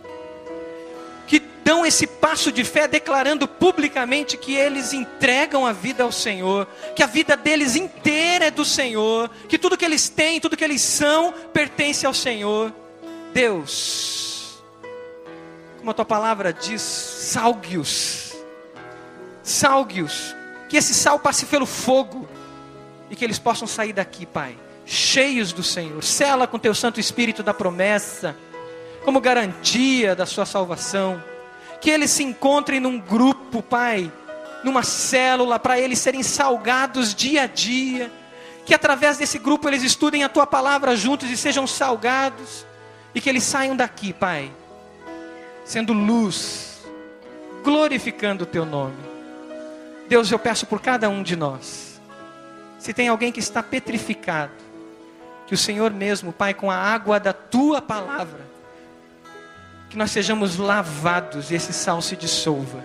que dão esse passo de fé declarando publicamente que eles entregam a vida ao Senhor, que a vida deles inteira é do Senhor, que tudo que eles têm, tudo que eles são, pertence ao Senhor. Deus, como a tua palavra diz, salgue-os, salgue-os, que esse sal passe pelo fogo e que eles possam sair daqui, Pai, cheios do Senhor. Sela com teu Santo Espírito da promessa, como garantia da sua salvação. Que eles se encontrem num grupo, Pai, numa célula, para eles serem salgados dia a dia. Que através desse grupo eles estudem a tua palavra juntos e sejam salgados. E que eles saiam daqui, Pai, sendo luz, glorificando o teu nome. Deus, eu peço por cada um de nós. Se tem alguém que está petrificado, que o Senhor mesmo, Pai, com a água da tua palavra, que nós sejamos lavados e esse sal se dissolva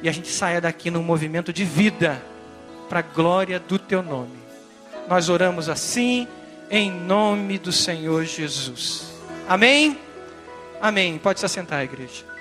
e a gente saia daqui num movimento de vida para a glória do teu nome. Nós oramos assim em nome do Senhor Jesus. Amém? Amém. Pode se assentar, igreja.